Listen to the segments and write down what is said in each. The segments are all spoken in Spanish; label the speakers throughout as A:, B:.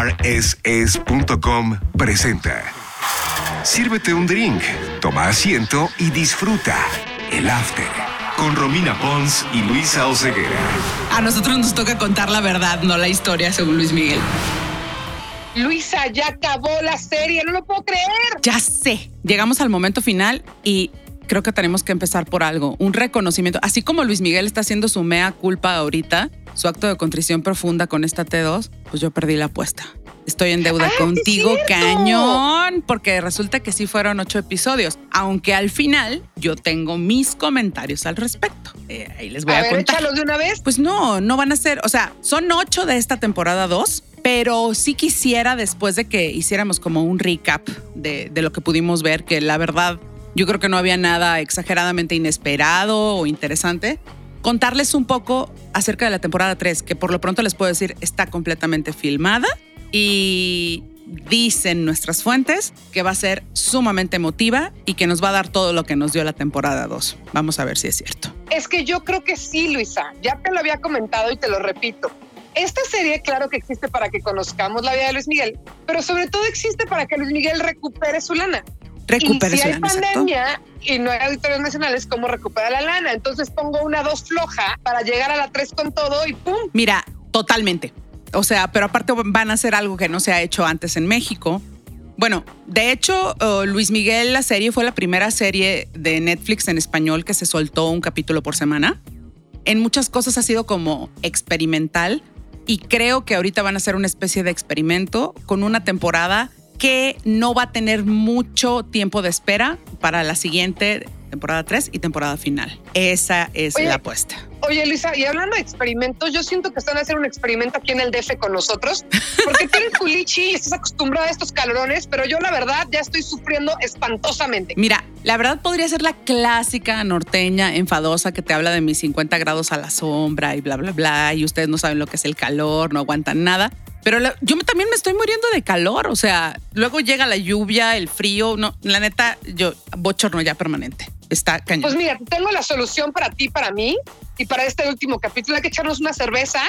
A: rss.com presenta. Sírvete un drink, toma asiento y disfruta el after con Romina Pons y Luisa Oceguera.
B: A nosotros nos toca contar la verdad, no la historia, según Luis Miguel.
C: Luisa, ya acabó la serie, no lo puedo creer.
B: Ya sé, llegamos al momento final y creo que tenemos que empezar por algo, un reconocimiento. Así como Luis Miguel está haciendo su mea culpa ahorita, su acto de contrición profunda con esta T2, pues yo perdí la apuesta. Estoy en deuda
C: ¡Ay,
B: contigo, cañón, porque resulta que sí fueron ocho episodios, aunque al final yo tengo mis comentarios al respecto. Eh, ahí les voy a,
C: a ver,
B: contar.
C: de una vez.
B: Pues no, no van a ser, o sea, son ocho de esta temporada dos, pero sí quisiera después de que hiciéramos como un recap de, de lo que pudimos ver, que la verdad yo creo que no había nada exageradamente inesperado o interesante, contarles un poco acerca de la temporada 3, que por lo pronto les puedo decir está completamente filmada y dicen nuestras fuentes que va a ser sumamente emotiva y que nos va a dar todo lo que nos dio la temporada 2. Vamos a ver si es cierto.
C: Es que yo creo que sí, Luisa. Ya te lo había comentado y te lo repito. Esta serie, claro que existe para que conozcamos la vida de Luis Miguel, pero sobre todo existe para que Luis Miguel recupere su lana.
B: Recupere
C: y si hay
B: exacto.
C: pandemia y no hay auditores nacionales, ¿cómo recupera la lana? Entonces pongo una dos floja para llegar a la tres con todo y ¡pum!
B: Mira, totalmente. O sea, pero aparte van a hacer algo que no se ha hecho antes en México. Bueno, de hecho, uh, Luis Miguel, la serie fue la primera serie de Netflix en español que se soltó un capítulo por semana. En muchas cosas ha sido como experimental y creo que ahorita van a hacer una especie de experimento con una temporada que no va a tener mucho tiempo de espera para la siguiente temporada 3 y temporada final. Esa es
C: Oye,
B: la apuesta.
C: Oye, Luisa, y hablando de experimentos, yo siento que están a hacer un experimento aquí en el DF con nosotros, porque tú eres culichi y estás acostumbrada a estos calorones, pero yo la verdad ya estoy sufriendo espantosamente.
B: Mira, la verdad podría ser la clásica norteña enfadosa que te habla de mis 50 grados a la sombra y bla, bla, bla, y ustedes no saben lo que es el calor, no aguantan nada. Pero la- yo me- también me estoy muriendo de calor, o sea, luego llega la lluvia, el frío, no, la neta, yo, bochorno ya permanente. Está cañón.
C: Pues mira, tengo la solución para ti, para mí y para este último capítulo. Hay que echarnos una cerveza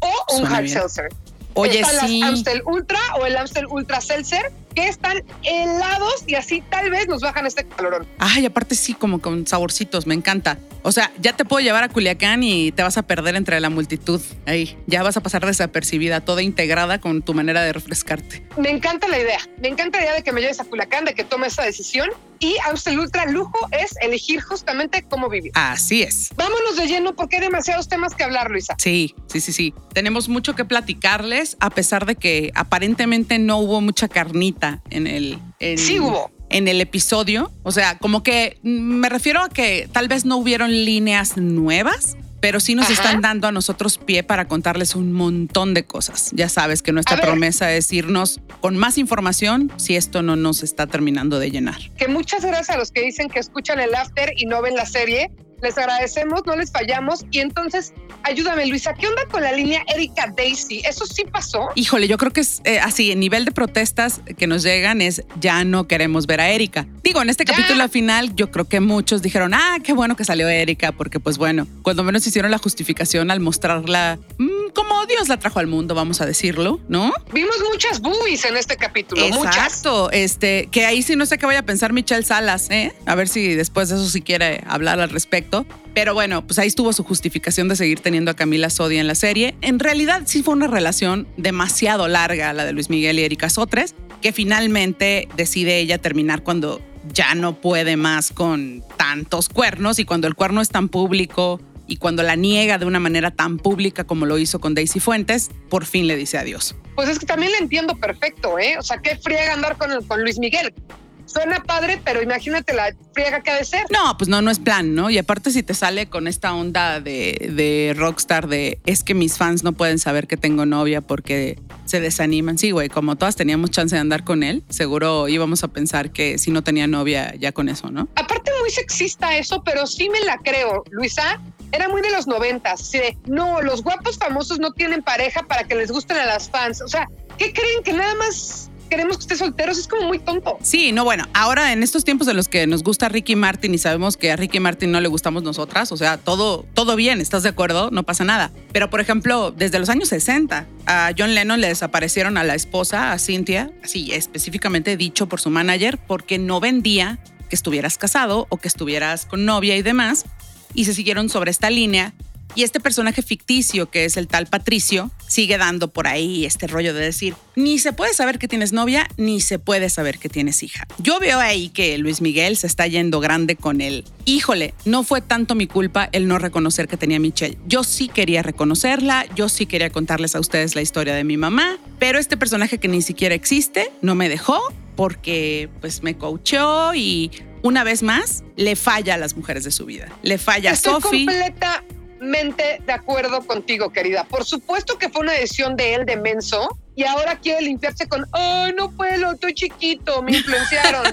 C: o un
B: Suena
C: hard
B: bien.
C: seltzer.
B: Oye,
C: Están
B: sí.
C: las Amstel Ultra o el Amstel Ultra Seltzer que están helados y así tal vez nos bajan este calorón.
B: Ay, aparte sí, como con saborcitos, me encanta. O sea, ya te puedo llevar a Culiacán y te vas a perder entre la multitud. Ahí, ya vas a pasar desapercibida, toda integrada con tu manera de refrescarte.
C: Me encanta la idea. Me encanta la idea de que me lleves a Culiacán, de que tome esa decisión. Y Amstel Ultra Lujo es elegir justamente cómo vivir.
B: Así es.
C: Vámonos de lleno porque hay demasiados temas que hablar, Luisa.
B: Sí, sí, sí, sí. Tenemos mucho que platicarles, a pesar de que aparentemente no hubo mucha carnita en el. en-
C: Sí hubo.
B: En el episodio. O sea, como que me refiero a que tal vez no hubieron líneas nuevas, pero sí nos
C: Ajá.
B: están dando a nosotros pie para contarles un montón de cosas. Ya sabes que nuestra promesa es irnos con más información si esto no nos está terminando de llenar.
C: Que muchas gracias a los que dicen que escuchan el after y no ven la serie. Les agradecemos, no les fallamos. Y entonces, ayúdame, Luisa, ¿qué onda con la línea Erika Daisy? ¿Eso sí pasó?
B: Híjole, yo creo que es eh, así, el nivel de protestas que nos llegan es ya no queremos ver a Erika. Digo, en este
C: Ya.
B: capítulo final yo creo que muchos dijeron, ah, qué bueno que salió Erika, porque pues bueno, cuando menos hicieron la justificación al mostrarla mm, como Dios la trajo al mundo, vamos a decirlo, ¿no?
C: Vimos muchas boobies en este capítulo, muchas.
B: Exacto, este, que ahí sí no sé qué vaya a pensar Michelle Salas, ¿eh? A ver si después de eso sí quiere hablar al respecto. Pero bueno, pues ahí estuvo su justificación de seguir teniendo a Camila Sodi en la serie. En realidad sí fue una relación demasiado larga la de Luis Miguel y Erika Sotres, que finalmente decide ella terminar cuando ya no puede más con tantos cuernos y cuando el cuerno es tan público y cuando la niega de una manera tan pública como lo hizo con Daisy Fuentes, por fin le dice adiós.
C: Pues es que también le entiendo perfecto, ¿eh? O sea, qué friega andar con, con Luis Miguel. Suena padre, pero imagínate la friega que ha de ser.
B: No, pues no, no es plan, ¿no? Y aparte si te sale con esta onda de, de rockstar de es que mis fans no pueden saber que tengo novia porque se desaniman. Sí, güey, como todas teníamos chance de andar con él, seguro íbamos a pensar que si no tenía novia ya con eso, ¿no?
C: Aparte muy sexista eso, pero sí me la creo, Luisa. Era muy de los noventas, de, no, los guapos famosos no tienen pareja para que les gusten a las fans. O sea, ¿qué creen que nada más queremos que esté solteros, es como muy tonto.
B: Sí, no, bueno, ahora en estos tiempos en los que nos gusta Ricky Martin y sabemos que a Ricky Martin no le gustamos nosotras, o sea, todo, todo bien, ¿estás de acuerdo? No pasa nada. Pero, por ejemplo, desde los años 60, a John Lennon le desaparecieron a la esposa, a Cynthia, así específicamente dicho por su manager, porque no vendía que estuvieras casado o que estuvieras con novia y demás, y se siguieron sobre esta línea y este personaje ficticio, que es el tal Patricio, sigue dando por ahí este rollo de decir, ni se puede saber que tienes novia, ni se puede saber que tienes hija. Yo veo ahí que Luis Miguel se está yendo grande con él. Híjole, no fue tanto mi culpa el no reconocer que tenía Michelle. Yo sí quería reconocerla, yo sí quería contarles a ustedes la historia de mi mamá, pero este personaje que ni siquiera existe no me dejó porque pues me coachó y una vez más le falla a las mujeres de su vida. Le falla a Sophie
C: de acuerdo contigo, querida. Por supuesto que fue una decisión de él de menso y ahora quiere limpiarse con, oh, no puedo, estoy chiquito, me influenciaron.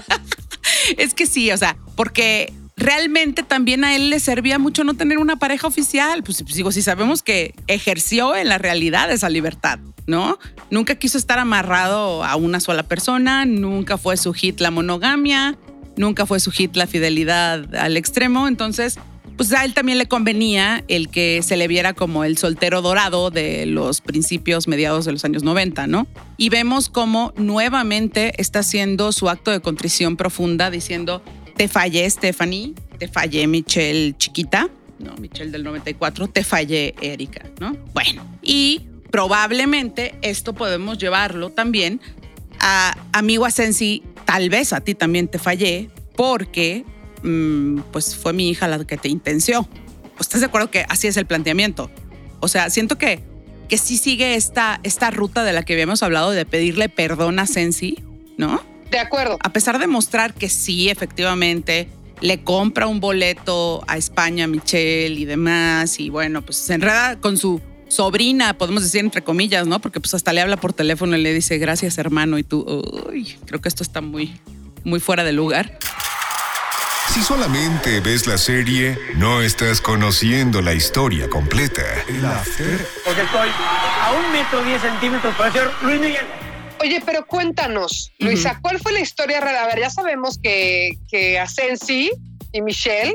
B: es que sí, o sea, porque realmente también a él le servía mucho no tener una pareja oficial. Pues, pues digo, si sabemos que ejerció en la realidad esa libertad, ¿no? Nunca quiso estar amarrado a una sola persona, nunca fue su hit la monogamia, nunca fue su hit la fidelidad al extremo. Entonces, pues a él también le convenía el que se le viera como el soltero dorado de los principios mediados de los años 90, ¿no? Y vemos cómo nuevamente está haciendo su acto de contrición profunda diciendo, te fallé Stephanie, te fallé Michelle chiquita, no, Michelle del 94, te fallé Erika, ¿no? Bueno, y probablemente esto podemos llevarlo también a amigo Asensi, tal vez a ti también te fallé, porque Mm, pues fue mi hija la que te intenció. ¿Estás de acuerdo que así es el planteamiento? O sea, siento que, que sí sigue esta, esta ruta de la que habíamos hablado de pedirle perdón a Sensi, ¿no?
C: De acuerdo.
B: A pesar de mostrar que sí, efectivamente, le compra un boleto a España a Michelle y demás, y bueno, pues se enreda con su sobrina, podemos decir entre comillas, ¿no? Porque pues hasta le habla por teléfono y le dice, gracias hermano, y tú, uy, creo que esto está muy, muy fuera de lugar.
A: Si solamente ves la serie, no estás conociendo la historia completa. El after.
D: Porque estoy a un metro diez centímetros para ser Luis Miguel.
C: Oye, pero cuéntanos, Luisa, ¿cuál fue la historia real? A ver, ya sabemos que, que Asensi y Michelle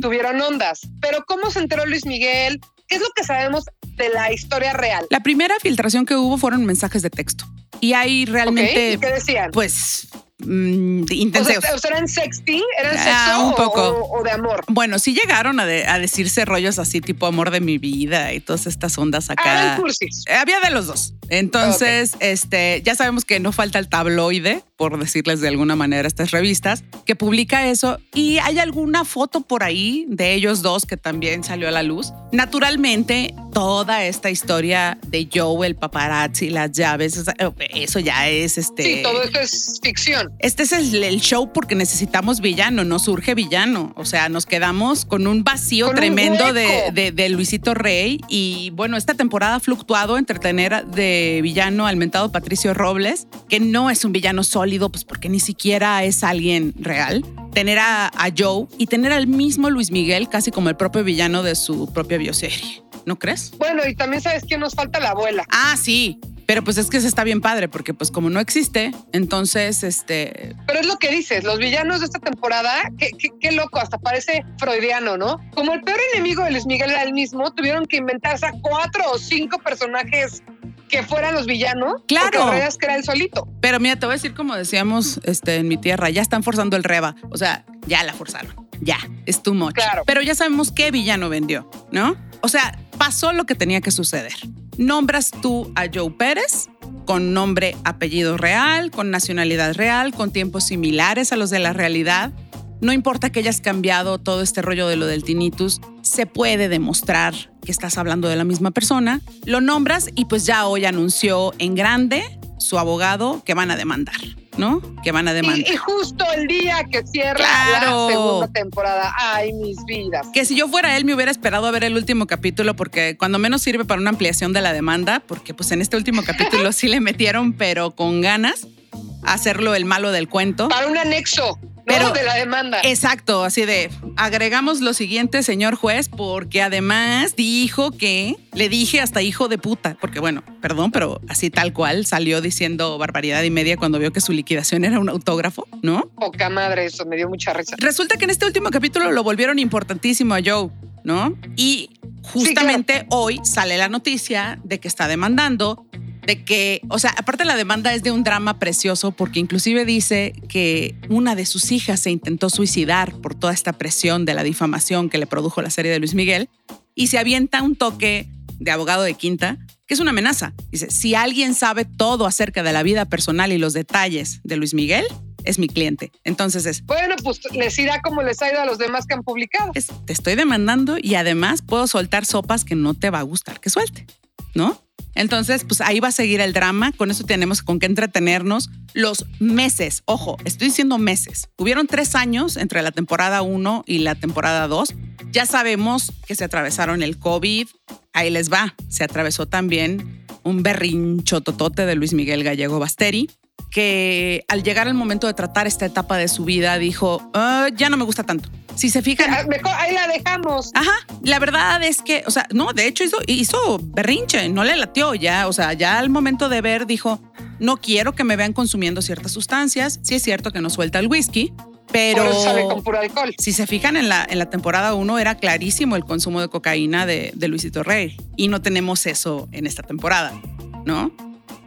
C: tuvieron ondas, pero ¿cómo se enteró Luis Miguel? ¿Qué es lo que sabemos de la historia real?
B: La primera filtración que hubo fueron mensajes de texto. Y ahí realmente.
C: ¿Qué decían?
B: Pues Mm.
C: O sea, ¿eran sexting? ¿Eran ah, sexo un poco. O, de amor?
B: Bueno, sí llegaron a, decirse rollos así, tipo amor de mi vida y todas estas ondas acá.
C: Ah, cursis.
B: Eh, había de los dos. Entonces, este, ya sabemos que no falta el tabloide, por decirles de alguna manera, estas revistas, que publica eso. Y hay alguna foto por ahí de ellos dos que también salió a la luz. Naturalmente, toda esta historia de Joe, el paparazzi, las llaves, eso ya es este.
C: Sí, todo esto es ficción.
B: Este es el, show porque necesitamos villano, no surge villano. O sea, nos quedamos con un vacío tremendo de, de, Luisito Rey. Y bueno, esta temporada ha fluctuado entre tener de villano al mentado Patricio Robles, que no es un villano sólido, pues porque ni siquiera es alguien real. Tener a, a Joe y tener al mismo Luis Miguel, casi como el propio villano de su propia bioserie. ¿No crees?
C: Bueno, y también sabes que nos falta la abuela.
B: Ah, sí. Pero pues es que se está bien padre, porque pues como no existe, entonces este...
C: Pero es lo que dices, los villanos de esta temporada, qué, qué, loco, hasta parece freudiano, ¿no? Como el peor enemigo de Luis Miguel era el mismo, tuvieron que inventarse a cuatro o cinco personajes que fueran los villanos.
B: Claro.
C: Que era el solito.
B: Pero mira, te voy a decir como decíamos este, en mi tierra, ya están forzando el reba. O sea, ya la forzaron. Ya, es too much.
C: Claro.
B: Pero ya sabemos qué villano vendió, ¿no? O sea, pasó lo que tenía que suceder nombras tú a Joe Pérez con nombre, apellido real, con nacionalidad real, con tiempos similares a los de la realidad. No importa que hayas cambiado todo este rollo de lo del tinnitus, se puede demostrar que estás hablando de la misma persona. Lo nombras y pues ya hoy anunció en grande su abogado que van a demandar. ¿no? Que van a demandar.
C: Y, justo el día que cierra la segunda temporada. Ay, mis vidas.
B: Que si yo fuera él me hubiera esperado a ver el último capítulo porque cuando menos sirve para una ampliación de la demanda, porque pues en este último capítulo sí le metieron, pero con ganas, hacerlo el malo del cuento.
C: Para un anexo. Pero de la demanda.
B: Exacto, así de agregamos lo siguiente, señor juez, porque además dijo que le dije hasta hijo de puta, porque bueno, perdón, pero así tal cual salió diciendo barbaridad y media cuando vio que su liquidación era un autógrafo, ¿no?
C: Poca madre, eso me dio mucha risa.
B: Resulta que en este último capítulo lo volvieron importantísimo a Joe, ¿no? Y justamente hoy sale la noticia de que está demandando de que, o sea, aparte la demanda es de un drama precioso porque inclusive dice que una de sus hijas se intentó suicidar por toda esta presión de la difamación que le produjo la serie de Luis Miguel y se avienta un toque de abogado de quinta que es una amenaza. Dice, si alguien sabe todo acerca de la vida personal y los detalles de Luis Miguel, es mi cliente. Entonces es...
C: Bueno, pues les irá como les ha ido a los demás que han publicado.
B: te estoy demandando y además puedo soltar sopas que no te va a gustar que suelte, ¿no? Entonces, pues ahí va a seguir el drama. Con eso tenemos con qué entretenernos los meses. Ojo, estoy diciendo meses. Hubieron tres años entre la temporada 1 y la temporada 2. Ya sabemos que se atravesaron el COVID. Ahí les va. Se atravesó también un berrincho totote de Luis Miguel Gallego Basteri que al llegar el momento de tratar esta etapa de su vida dijo, ah, ya no me gusta tanto. Si se fijan...
C: Ah, ahí la dejamos.
B: Ajá, la verdad es que, o sea, no, de hecho hizo, hizo berrinche, no le latió ya, o sea, ya al momento de ver dijo, no quiero que me vean consumiendo ciertas sustancias, sí es cierto que no suelta el whisky, pero
C: con puro alcohol.
B: Si se fijan en la, en la temporada 1 era clarísimo el consumo de cocaína de, de Luisito Rey y no tenemos eso en esta temporada, ¿no?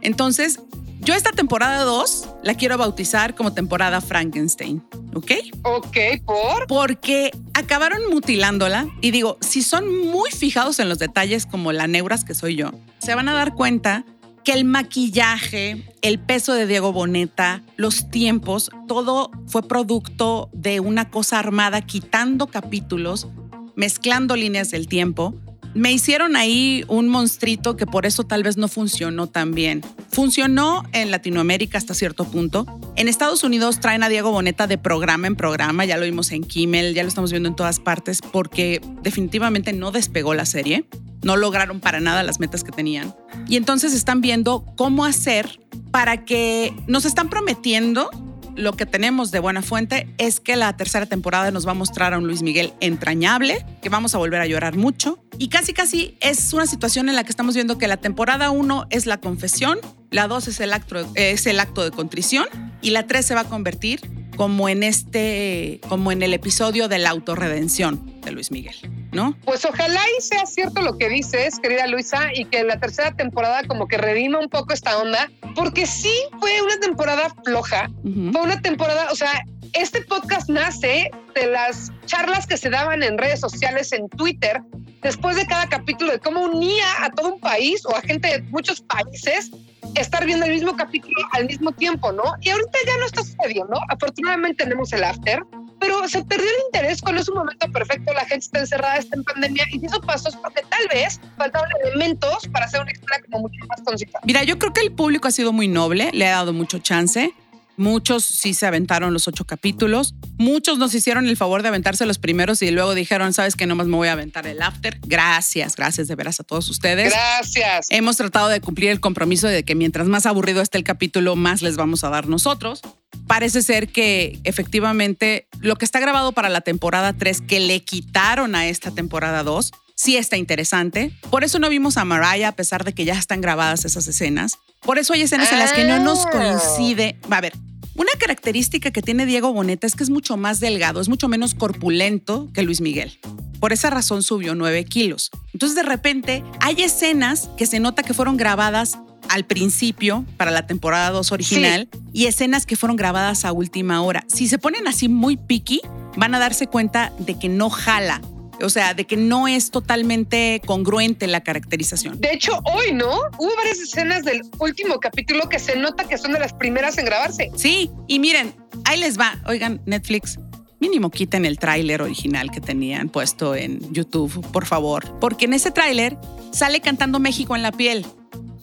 B: Entonces, yo esta temporada 2 la quiero bautizar como temporada Frankenstein, ¿ok?
C: Ok, ¿por?
B: Porque acabaron mutilándola y digo, si son muy fijados en los detalles como la neuras que soy yo, se van a dar cuenta que el maquillaje, el peso de Diego Boneta, los tiempos, todo fue producto de una cosa armada quitando capítulos, mezclando líneas del tiempo me hicieron ahí un monstruito que por eso tal vez no funcionó tan bien. Funcionó en Latinoamérica hasta cierto punto. En Estados Unidos traen a Diego Boneta de programa en programa, ya lo vimos en Kimmel, ya lo estamos viendo en todas partes, porque definitivamente no despegó la serie. No lograron para nada las metas que tenían. Y entonces están viendo cómo hacer para que nos están prometiendo lo que tenemos de buena fuente es que la tercera temporada nos va a mostrar a un Luis Miguel entrañable, que vamos a volver a llorar mucho. Y casi, casi es una situación en la que estamos viendo que la temporada 1 es la confesión, la 2 es el acto, es el acto de contrición y la 3 se va a convertir como en este, como en el episodio de la autorredención de Luis Miguel. ¿no?
C: Pues ojalá y sea cierto lo que dices, querida Luisa, y que la tercera temporada como que redima un poco esta onda, porque sí fue una temporada floja, fue una temporada, o sea, este podcast nace de las charlas que se daban en redes sociales, en Twitter, después de cada capítulo, de cómo unía a todo un país o a gente de muchos países estar viendo el mismo capítulo al mismo tiempo, ¿no? Y ahorita ya no está sucediendo. Afortunadamente tenemos el after, pero se perdió el interés cuando es un momento perfecto, la gente está encerrada, está en pandemia, y eso pasó es porque tal vez faltaban elementos para hacer una historia como mucho más concisa.
B: Mira, yo creo que el público ha sido muy noble, le ha dado mucho chance. Muchos sí se aventaron los ocho capítulos. Muchos nos hicieron el favor de aventarse los primeros y luego dijeron, sabes que nomás me voy a aventar el after. Gracias, gracias de veras a todos ustedes.
C: Gracias.
B: Hemos tratado de cumplir el compromiso de que mientras más aburrido esté el capítulo, más les vamos a dar nosotros. Parece ser que efectivamente lo que está grabado para la temporada 3, que le quitaron a esta temporada 2, sí está interesante. Por eso no vimos a Mariah, a pesar de que ya están grabadas esas escenas. Por eso hay escenas en las que no nos ah. coincide. A ver, una característica que tiene Diego Boneta es que es mucho más delgado, es mucho menos corpulento que Luis Miguel. Por esa razón subió 9 kilos. Entonces de repente hay escenas que se nota que fueron grabadas al principio para la temporada 2 original y escenas que fueron grabadas a última hora. Si se ponen así muy picky, van a darse cuenta de que no jala o sea, de que no es totalmente congruente la caracterización.
C: De hecho, hoy, ¿no? Hubo varias escenas del último capítulo que se nota que son de las primeras en grabarse.
B: Sí, y miren, ahí les va. Oigan, Netflix, mínimo quiten el tráiler original que tenían puesto en YouTube, por favor. Porque en ese tráiler sale cantando México en la piel.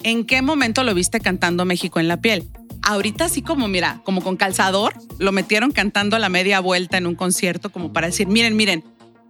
B: ¿En qué momento lo viste cantando México en la piel? Ahorita así como, mira, como con calzador, lo metieron cantando a la media vuelta en un concierto como para decir, miren, miren,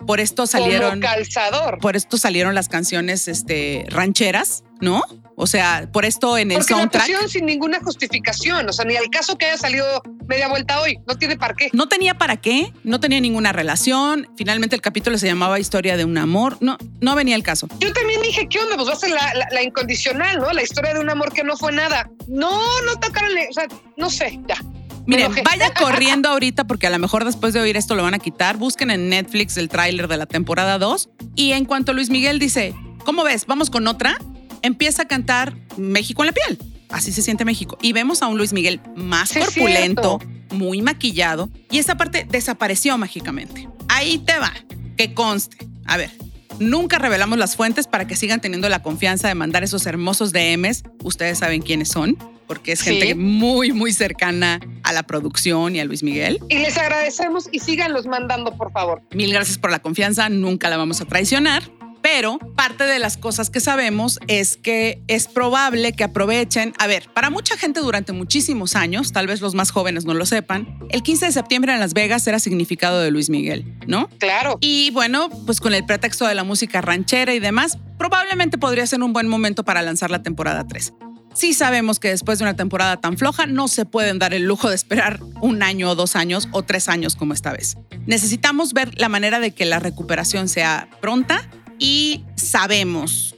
B: por esto salieron.
C: calzador.
B: Por esto salieron las canciones este, rancheras, ¿no? O sea, por esto en el
C: Porque
B: soundtrack.
C: La sin ninguna justificación. O sea, ni al caso que haya salido media vuelta hoy. No tiene para qué.
B: No tenía para qué, no tenía ninguna relación. Finalmente el capítulo se llamaba Historia de un amor. No, no venía el caso.
C: Yo también dije, ¿qué onda? Pues va a ser la, incondicional, ¿no? La historia de un amor que no fue nada. No, no tocaron, o sea, no sé, ya.
B: Miren, vaya corriendo ahorita porque a lo mejor después de oír esto lo van a quitar. Busquen en Netflix el tráiler de la temporada 2 y en cuanto Luis Miguel dice, ¿cómo ves? ¿Vamos con otra? Empieza a cantar México en la piel. Así se siente México. Y vemos a un Luis Miguel más corpulento, muy maquillado y esa parte desapareció mágicamente. Ahí te va, que conste. A ver, Nunca revelamos las fuentes para que sigan teniendo la confianza de mandar esos hermosos DMs. Ustedes saben quiénes son porque es gente muy, muy cercana a la producción y a Luis Miguel.
C: Y les agradecemos y síganlos mandando, por favor.
B: Mil gracias por la confianza, nunca la vamos a traicionar. Pero parte de las cosas que sabemos es que es probable que aprovechen, a ver, para mucha gente durante muchísimos años, tal vez los más jóvenes no lo sepan, el 15 de septiembre en Las Vegas era significado de Luis Miguel, ¿no?
C: Claro.
B: Y bueno, pues con el pretexto de la música ranchera y demás, probablemente podría ser un buen momento para lanzar la temporada 3. Sí sabemos que después de una temporada tan floja no se pueden dar el lujo de esperar un año o dos años o tres años como esta vez. Necesitamos ver la manera de que la recuperación sea pronta y sabemos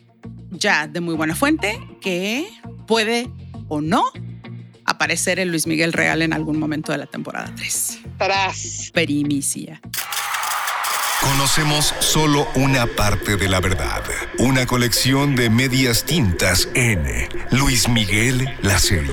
B: ya de muy buena fuente que puede o no aparecer el Luis Miguel Real en algún momento de la temporada 3.
C: Tras.
B: Perimicia.
A: Conocemos solo una parte de la verdad. Una colección de medias tintas en Luis Miguel, la serie.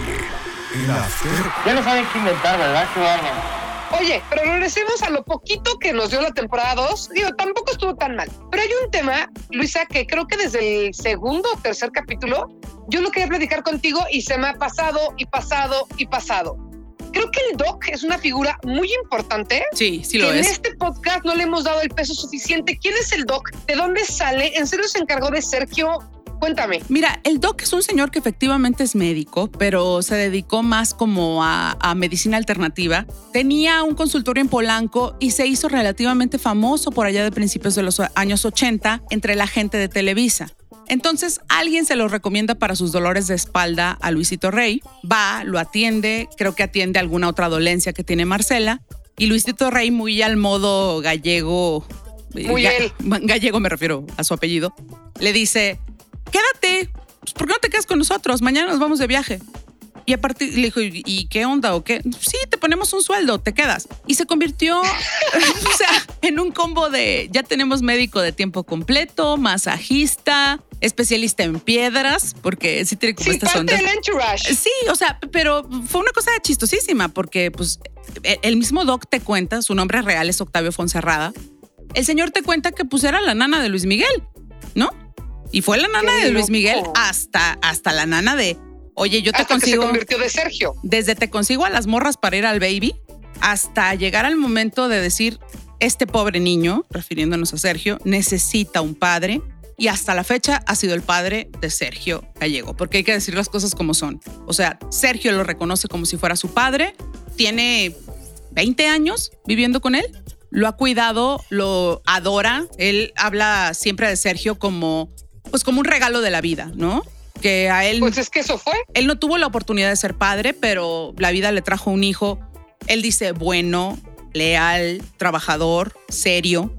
D: Ya no saben qué inventar, ¿verdad? Qué
C: Oye, pero regresemos a lo poquito que nos dio la temporada 2. Digo, tampoco estuvo tan mal. Pero hay un tema, Luisa, que creo que desde el segundo o tercer capítulo yo lo quería platicar contigo y se me ha pasado y pasado y pasado creo que el doc es una figura muy importante.
B: Sí, sí lo es.
C: En este podcast no le hemos dado el peso suficiente. ¿Quién es el doc? ¿De dónde sale? ¿En serio se encargó de Sergio? Cuéntame.
B: Mira, el doc es un señor que efectivamente es médico, pero se dedicó más como a, a, medicina alternativa. Tenía un consultorio en Polanco y se hizo relativamente famoso por allá de principios de los años 80 entre la gente de Televisa. Entonces alguien se lo recomienda para sus dolores de espalda a Luisito Rey. Va, lo atiende, creo que atiende alguna otra dolencia que tiene Marcela. Y Luisito Rey, muy al modo gallego,
C: eh, muy
B: gallego me refiero a su apellido, le dice, quédate, pues, ¿por qué no te quedas con nosotros? Mañana nos vamos de viaje. Y a partir le dijo, ¿y qué onda o qué? Sí, te ponemos un sueldo, te quedas. Y se convirtió, o sea, en un combo de ya tenemos médico de tiempo completo, masajista, especialista en piedras, porque sí tiene como
C: sí,
B: estas ondas. Sí, o sea, pero fue una cosa chistosísima, porque pues e, el mismo Doc te cuenta, su nombre real es Octavio Fonserrada. El señor te cuenta que pues era la nana de Luis Miguel, ¿no? Y fue la nana de Luis Miguel hasta, hasta la nana de, oye, yo te consigo.
C: se convirtió de Sergio.
B: Desde te consigo a las morras para ir al baby hasta llegar al momento de decir, este pobre niño, refiriéndonos a Sergio, necesita un padre y hasta la fecha ha sido el padre de Sergio Gallego, porque hay que decir las cosas como son. O sea, Sergio lo reconoce como si fuera su padre, tiene 20 años viviendo con él, lo ha cuidado, lo adora, él habla siempre de Sergio como pues como un regalo de la vida, ¿no? Que a él
C: Pues es que eso fue.
B: Él no tuvo la oportunidad de ser padre, pero la vida le trajo un hijo. Él dice bueno, leal, trabajador, serio.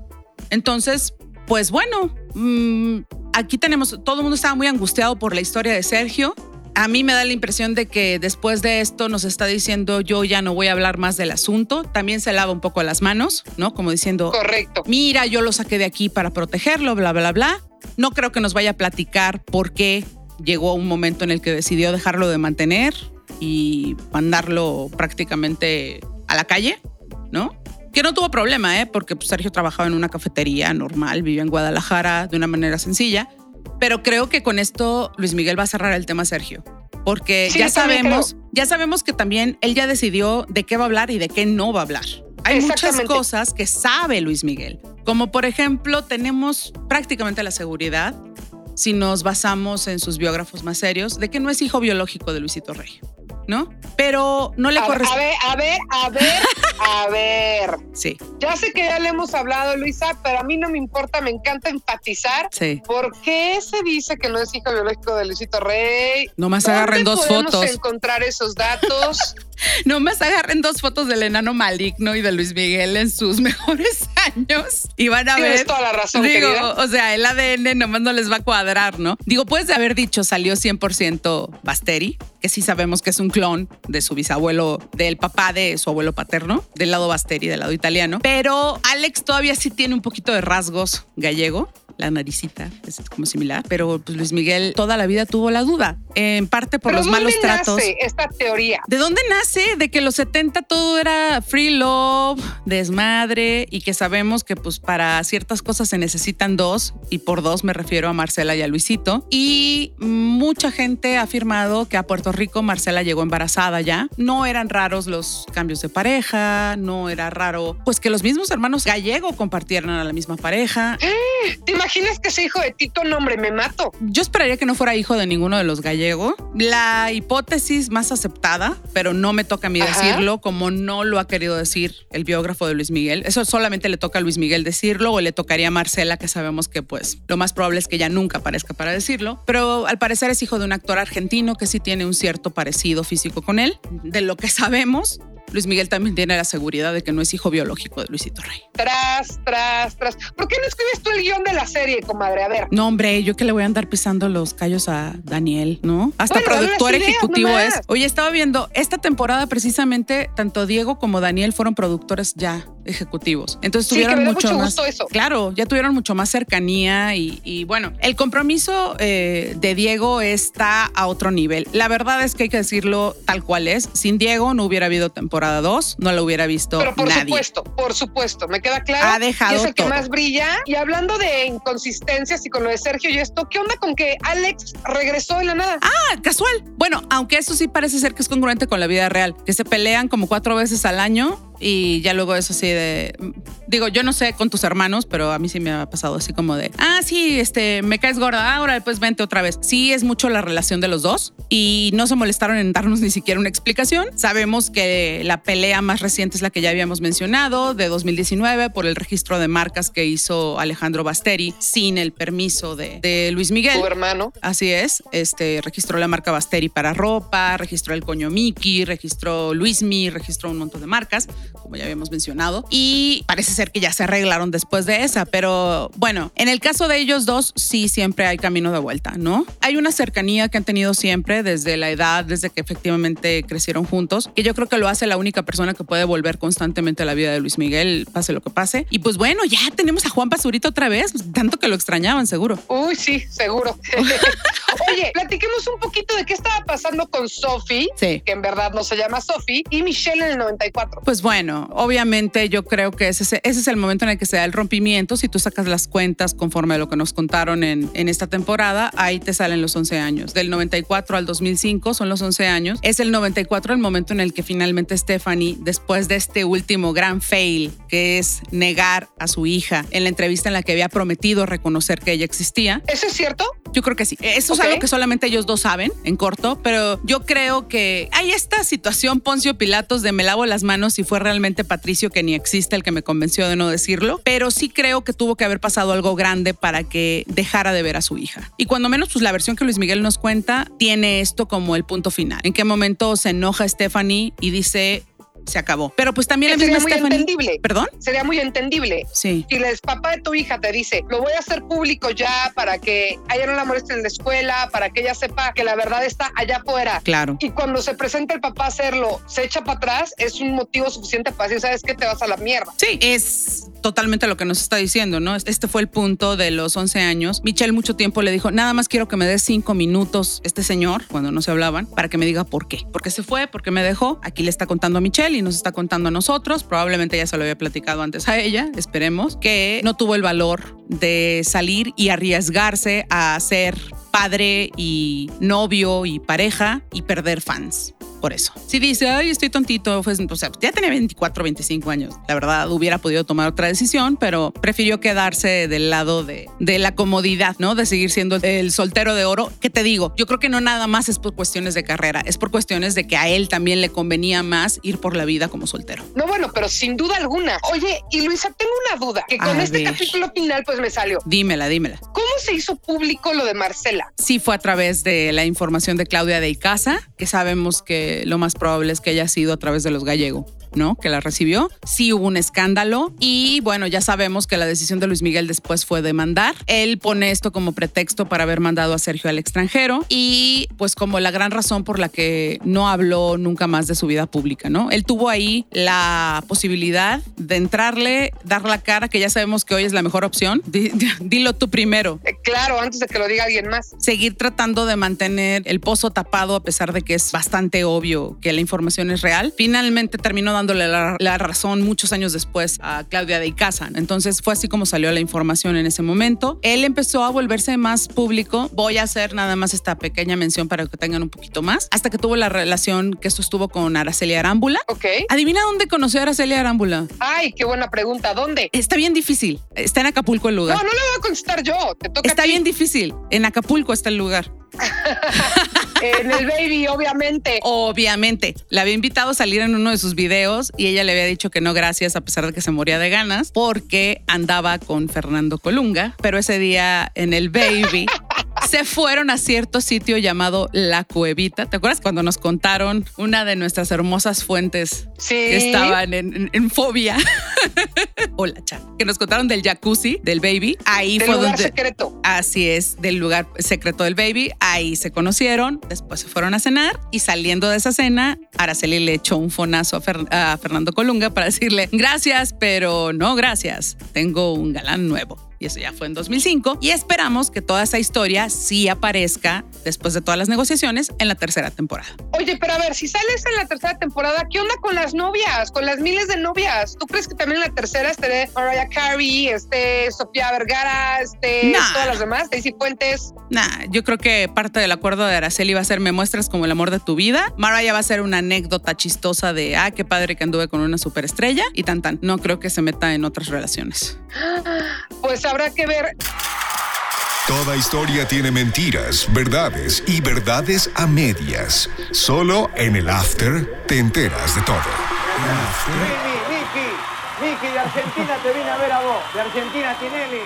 B: Entonces, pues bueno, mm, aquí tenemos, todo el mundo estaba muy angustiado por la historia de Sergio. A mí me da la impresión de que después de esto nos está diciendo yo ya no voy a hablar más del asunto. También se lava un poco las manos, ¿no? Como diciendo,
C: correcto.
B: Mira, yo lo saqué de aquí para protegerlo, bla, bla, bla. No creo que nos vaya a platicar por qué llegó un momento en el que decidió dejarlo de mantener y mandarlo prácticamente a la calle, ¿no? Que no tuvo problema, ¿eh? porque pues, Sergio trabajaba en una cafetería normal, vivía en Guadalajara de una manera sencilla, pero creo que con esto Luis Miguel va a cerrar el tema Sergio, porque ya sabemos, ya sabemos que también él ya decidió de qué va a hablar y de qué no va a hablar. Hay muchas cosas que sabe Luis Miguel, como por ejemplo tenemos prácticamente la seguridad, si nos basamos en sus biógrafos más serios, de que no es hijo biológico de Luisito Rey. ¿No? Pero no le corresponde.
C: A ver, a ver, a ver, A ver.
B: Sí.
C: Ya sé que ya le hemos hablado, Luisa, pero a mí no me importa, me encanta enfatizar.
B: Sí.
C: ¿Por qué se dice que no es hijo biológico de Luisito Rey?
B: Nomás agarren dos
C: ¿Dónde
B: fotos.
C: podemos encontrar esos datos?
B: Nomás agarren dos fotos del enano maligno y de Luis Miguel en sus mejores años y van a
C: Tienes
B: ver.
C: toda la razón,
B: Digo,
C: querida.
B: o sea, el ADN nomás no les va a cuadrar, ¿no? Digo, puedes haber dicho salió 100% Basteri, que sí sabemos que es un clon de su bisabuelo, del papá de su abuelo paterno, del lado Basteri, del lado italiano. Pero Alex todavía sí tiene un poquito de rasgos gallego. La naricita es como similar, pero pues Luis Miguel toda la vida tuvo la duda, en parte por
C: ¿Pero
B: los
C: dónde
B: malos tratos.
C: nace esta teoría?
B: ¿De dónde nace? De que los 70 todo era free love, desmadre y que sabemos que pues para ciertas cosas se necesitan dos y por dos me refiero a Marcela y a Luisito. Y mucha gente ha afirmado que a Puerto Rico Marcela llegó embarazada ya. No eran raros los cambios de pareja, no era raro pues que los mismos hermanos gallego compartieran a la misma pareja.
C: ¿Te imaginas que ese hijo de Tito, no, hombre, me mato?
B: Yo esperaría que no fuera hijo de ninguno de los gallegos. La hipótesis más aceptada, pero no me toca a mí
C: Ajá.
B: decirlo, como no lo ha querido decir el biógrafo de Luis Miguel. Eso solamente le toca a Luis Miguel decirlo o le tocaría a Marcela, que sabemos que pues lo más probable es que ella nunca aparezca para decirlo. Pero al parecer es hijo de un actor argentino que sí tiene un cierto parecido físico con él. De lo que sabemos, Luis Miguel también tiene la seguridad de que no es hijo biológico de Luisito Rey.
C: Tras, tras, tras. ¿Por qué no escribes tú el guion de la serie, comadre? A ver.
B: No, hombre, yo que le voy a andar pisando los callos a Daniel, ¿no? Hasta
C: Bueno,
B: productor
C: ideas
B: ejecutivo
C: nomás.
B: es. Oye, estaba viendo, esta temporada precisamente, tanto Diego como Daniel fueron productores ya ejecutivos. Entonces
C: Sí, que
B: tuvieron
C: me da
B: mucho,
C: mucho
B: más.
C: gusto eso.
B: Claro, ya tuvieron mucho más cercanía y, y bueno, el compromiso eh, de Diego está a otro nivel. La verdad es que hay que decirlo tal cual es. Sin Diego no hubiera habido temporada 2, no la hubiera visto
C: Pero por
B: nadie.
C: supuesto, por supuesto, me queda claro.
B: Ha dejado
C: y es el que más brilla. Y hablando de inconsistencias y con lo de Sergio y esto, ¿qué onda con que Alex regresó en la nada?
B: Ah, casual. Bueno, aunque eso sí parece ser que es congruente con la vida real, que se pelean como cuatro veces al año y ya luego es así de digo yo no sé con tus hermanos pero a mí sí me ha pasado así como de ah sí este me caes gorda ahora pues vente otra vez sí es mucho la relación de los dos y no se molestaron en darnos ni siquiera una explicación. Sabemos que la pelea más reciente es la que ya habíamos mencionado de 2019 por el registro de marcas que hizo Alejandro Basteri sin el permiso de, de Luis Miguel.
C: Tu hermano.
B: Así es, este registró la marca Basteri para ropa, registró el coño Mickey, registró Luismi, registró un montón de marcas, como ya habíamos mencionado, y parece ser que ya se arreglaron después de esa, pero bueno, en el caso de ellos dos sí siempre hay camino de vuelta, ¿no? Hay una cercanía que han tenido siempre desde la edad, desde que efectivamente crecieron juntos, que yo creo que lo hace la única persona que puede volver constantemente a la vida de Luis Miguel, pase lo que pase. Y pues bueno, ya tenemos a Juan Pazurito otra vez, tanto que lo extrañaban, seguro.
C: Uy, sí, seguro. Oye, platiquemos un poquito de qué estaba pasando con Sophie,
B: Sí.
C: que en verdad no se llama Sophie, y Michelle en el 94.
B: Pues bueno, obviamente yo creo que ese, ese es el momento en el que se da el rompimiento. Si tú sacas las cuentas conforme a lo que nos contaron en, en esta temporada, ahí te salen los 11 años. Del 94 al 2005 son los 11 años. Es el 94 el momento en el que finalmente Stephanie, después de este último gran fail, que es negar a su hija en la entrevista en la que había prometido reconocer que ella existía,
C: ¿Eso es cierto?
B: yo creo que sí. Eso es algo que solamente ellos dos saben en corto, pero yo creo que hay esta situación Poncio Pilatos de me lavo las manos si fue realmente Patricio que ni existe el que me convenció de no decirlo, pero sí creo que tuvo que haber pasado algo grande para que dejara de ver a su hija. Y cuando menos pues la versión que Luis Miguel nos cuenta tiene esto como el punto final. ¿En qué momento se enoja Stephanie y dice se acabó? Pero pues también la
C: Sería
B: misma
C: muy
B: Stephanie.
C: entendible.
B: ¿Perdón?
C: Sería muy entendible.
B: Sí.
C: Si el papá de tu hija te dice, lo voy a hacer público ya para que a ella no la molesten en la escuela, para que ella sepa que la verdad está allá afuera.
B: Claro.
C: Y cuando se presenta el papá a hacerlo, se echa para atrás, es un motivo suficiente para decir, ¿sabes qué? Te vas a la mierda.
B: Sí, es totalmente lo que nos está diciendo, ¿no? Este fue el punto de los 11 años. Michelle mucho tiempo le dijo, nada más quiero que me des cinco minutos este señor, cuando no se hablaban, para que me diga por qué. ¿Por qué se fue? ¿Por qué me dejó? Aquí le está contando a Michelle y nos está contando a nosotros. Probablemente ya se lo había platicado antes a ella, esperemos, que no tuvo el valor de salir y arriesgarse a ser padre y novio y pareja y perder fans por eso. Si dice, ay, estoy tontito, pues, o sea, ya tenía 24, 25 años. La verdad, hubiera podido tomar otra decisión, pero prefirió quedarse del lado de, de la comodidad, ¿no? De seguir siendo el soltero de oro. ¿Qué te digo? Yo creo que no nada más es por cuestiones de carrera, es por cuestiones de que a él también le convenía más ir por la vida como soltero.
C: No, bueno, pero sin duda alguna. Oye, y Luisa, tengo una duda, que con este capítulo final pues me salió.
B: Dímela, dímela.
C: ¿Cómo se hizo público lo de Marcela?
B: Sí fue a través de la información de Claudia de Icaza, que sabemos que lo más probable es que haya sido a través de los gallegos. ¿No? Que la recibió. Sí hubo un escándalo y bueno, ya sabemos que la decisión de Luis Miguel después fue demandar. Él pone esto como pretexto para haber mandado a Sergio al extranjero y pues como la gran razón por la que no habló nunca más de su vida pública, ¿no? Él tuvo ahí la posibilidad de entrarle, dar la cara, que ya sabemos que hoy es la mejor opción. Dilo tú primero.
C: Eh, claro, antes de que lo diga alguien más.
B: Seguir tratando de mantener el pozo tapado a pesar de que es bastante obvio que la información es real. Finalmente terminó dando dándole la, razón muchos años después a Claudia de Icaza. Entonces fue así como salió la información en ese momento. Él empezó a volverse más público. Voy a hacer nada más esta pequeña mención para que tengan un poquito más. Hasta que tuvo la relación que sostuvo con Araceli Arámbula.
C: Ok.
B: Adivina dónde conoció a Araceli Arámbula.
C: Ay, qué buena pregunta. ¿Dónde?
B: Está bien difícil. Está en Acapulco el lugar.
C: No, no le voy a contestar yo. Te toca.
B: Está bien difícil. En Acapulco está el lugar.
C: en el baby, obviamente.
B: Obviamente. La había invitado a salir en uno de sus videos y ella le había dicho que no gracias a pesar de que se moría de ganas porque andaba con Fernando Colunga, pero ese día en el baby se fueron a cierto sitio llamado La Cuevita. ¿Te acuerdas cuando nos contaron una de nuestras hermosas fuentes que estaban en, fobia? Hola, chat. Que nos contaron del jacuzzi del baby. Ahí
C: del
B: fue
C: lugar
B: donde.
C: secreto.
B: Así es, del lugar secreto del baby. Ahí se conocieron. Después se fueron a cenar y saliendo de esa cena, Araceli le echó un fonazo a, a Fernando Colunga para decirle gracias, pero no gracias. Tengo un galán nuevo y eso ya fue en 2005, y esperamos que toda esa historia sí aparezca después de todas las negociaciones en la tercera temporada.
C: Oye, pero a ver, si sales en la tercera temporada, ¿qué onda con las novias, con las miles de novias? ¿Tú crees que también en la tercera esté Mariah Carey, este Sofía Vergara, este todas las demás, Daisy Fuentes?
B: Nah, yo creo que parte del acuerdo de Araceli va a ser me muestras como el amor de tu vida. Mariah va a ser una anécdota chistosa de, ah, qué padre que anduve con una superestrella y tan tan. No creo que se meta en otras relaciones.
C: Pues habrá que ver.
A: Toda historia tiene mentiras, verdades y verdades a medias. Solo en el After te enteras de todo.
D: Miki, Miki, Miki de Argentina te vine a ver a vos. De Argentina, Tinelli.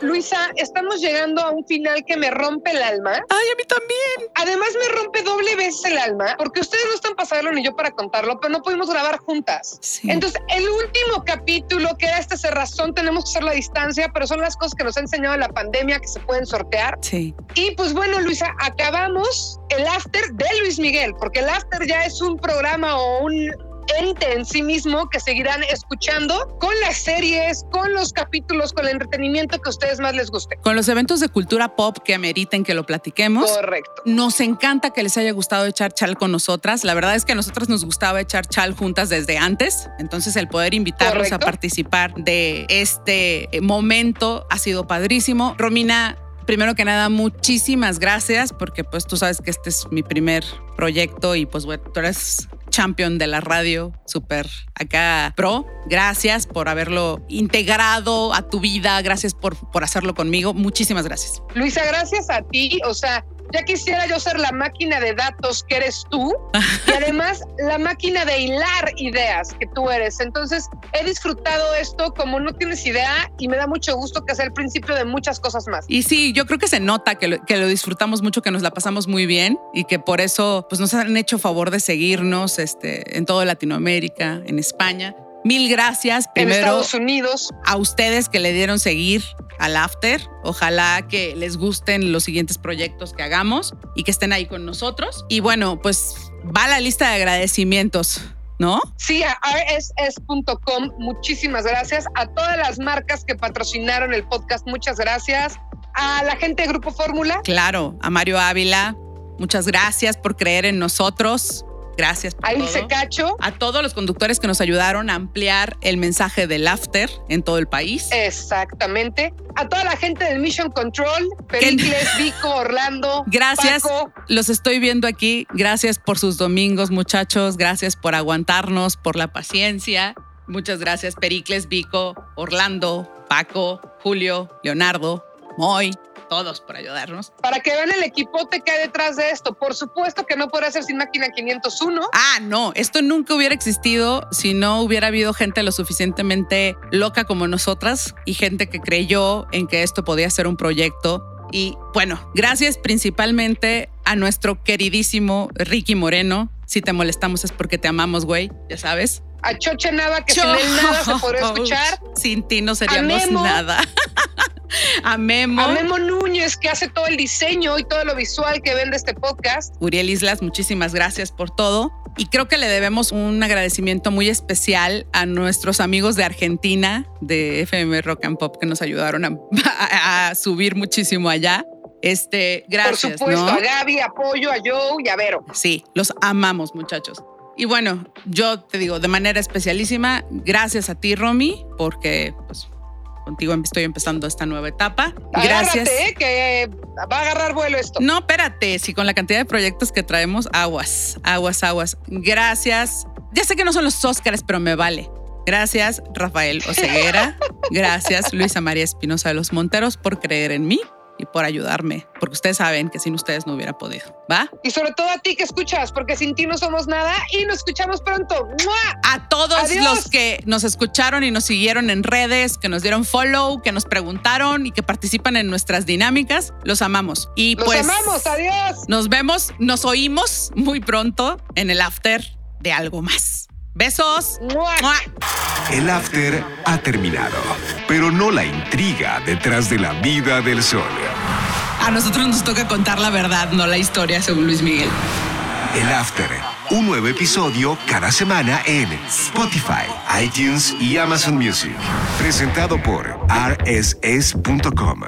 C: Luisa, estamos llegando a un final que me rompe el alma.
B: Ay, a mí también.
C: Además me rompe doble vez el alma, porque ustedes no están pasando ni yo para contarlo, pero no pudimos grabar juntas. Entonces, el último capítulo, que era este cerrazón, tenemos que hacer la distancia, pero son las cosas que nos ha enseñado la pandemia que se pueden sortear.
B: Sí.
C: Y pues bueno, Luisa, acabamos el after de Luis Miguel, porque el after ya es un programa o un ente en sí mismo que seguirán escuchando con las series, con los capítulos, con el entretenimiento que a ustedes más les guste.
B: Con los eventos de cultura pop que ameriten que lo platiquemos.
C: Correcto.
B: Nos encanta que les haya gustado echar chal con nosotras. La verdad es que a nosotras nos gustaba echar chal juntas desde antes. Entonces el poder invitarlos a participar de este momento ha sido padrísimo. Romina, primero que nada, muchísimas gracias porque pues tú sabes que este es mi primer proyecto y pues bueno, tú eres champion de la radio, súper acá pro. Gracias por haberlo integrado a tu vida, gracias por, por hacerlo conmigo. Muchísimas gracias.
C: Luisa, gracias a ti. O sea, ya quisiera yo ser la máquina de datos que eres tú y además la máquina de hilar ideas que tú eres. Entonces, he disfrutado esto como no tienes idea y me da mucho gusto que sea el principio de muchas cosas más.
B: Y sí, yo creo que se nota que lo, que lo disfrutamos mucho, que nos la pasamos muy bien y que por eso pues, nos han hecho favor de seguirnos este, en toda Latinoamérica, en España. Mil gracias
C: primero en Estados Unidos
B: a ustedes que le dieron seguir al After. Ojalá que les gusten los siguientes proyectos que hagamos y que estén ahí con nosotros. Y bueno, pues va la lista de agradecimientos. ¿No?
C: Sí, a rss.com, muchísimas gracias. A todas las marcas que patrocinaron el podcast, muchas gracias. A la gente de Grupo Fórmula.
B: Claro, a Mario Ávila, muchas gracias por creer en nosotros Gracias por
C: Ahí
B: todo.
C: se cacho.
B: A todos los conductores que nos ayudaron a ampliar el mensaje del after en todo el país.
C: Exactamente. A toda la gente del Mission Control, Pericles, Vico, Orlando.
B: Gracias.
C: Paco.
B: Los estoy viendo aquí. Gracias por sus domingos, muchachos. Gracias por aguantarnos, por la paciencia. Muchas gracias, Pericles, Vico, Orlando, Paco, Julio, Leonardo, Moy, todos por ayudarnos.
C: Para que vean el equipote que hay detrás de esto. Por supuesto que no podría ser sin máquina 501.
B: Ah, no, esto nunca hubiera existido si no hubiera habido gente lo suficientemente loca como nosotras y gente que creyó en que esto podía ser un proyecto. Y bueno, gracias principalmente a nuestro queridísimo Ricky Moreno. Si te molestamos es porque te amamos, güey, ya sabes.
C: A Choche Nava, que sin él nada se podría escuchar.
B: Sin ti no seríamos
C: Memo.
B: nada. a Memo.
C: A Memo Núñez, que hace todo el diseño y todo lo visual que vende este podcast.
B: Uriel Islas, muchísimas gracias por todo. Y creo que le debemos un agradecimiento muy especial a nuestros amigos de Argentina, de FM Rock and Pop, que nos ayudaron a, a- a subir muchísimo allá. Este, gracias.
C: Por supuesto,
B: ¿no?
C: a Gaby, apoyo, a Joe y a Vero.
B: Sí, los amamos, muchachos. Y bueno, yo te digo de manera especialísima, gracias a ti, Romy, porque pues, contigo estoy empezando esta nueva etapa. Gracias.
C: Agárrate, eh, que va a agarrar vuelo esto.
B: No, espérate, si con la cantidad de proyectos que traemos, aguas, aguas, aguas. Gracias. Ya sé que no son los Óscares, pero me vale. Gracias, Rafael Oceguera. Gracias, Luisa María Espinosa de los Monteros, por creer en mí y por ayudarme, porque ustedes saben que sin ustedes no hubiera podido. ¿Va?
C: Y sobre todo a ti que escuchas, porque sin ti no somos nada y nos escuchamos pronto. ¡Mua!
B: A todos
C: Adiós.
B: los que nos escucharon y nos siguieron en redes, que nos dieron follow, que nos preguntaron y que participan en nuestras dinámicas, los amamos. Y
C: Los
B: pues
C: amamos, adiós.
B: nos vemos, nos oímos muy pronto en el after de algo más. Besos.
A: El after ha terminado, pero no la intriga detrás de la vida del sol.
B: A nosotros nos toca contar la verdad, no la historia, según Luis Miguel.
A: El after, un nuevo episodio cada semana en Spotify, iTunes y Amazon Music. Presentado por rss.com.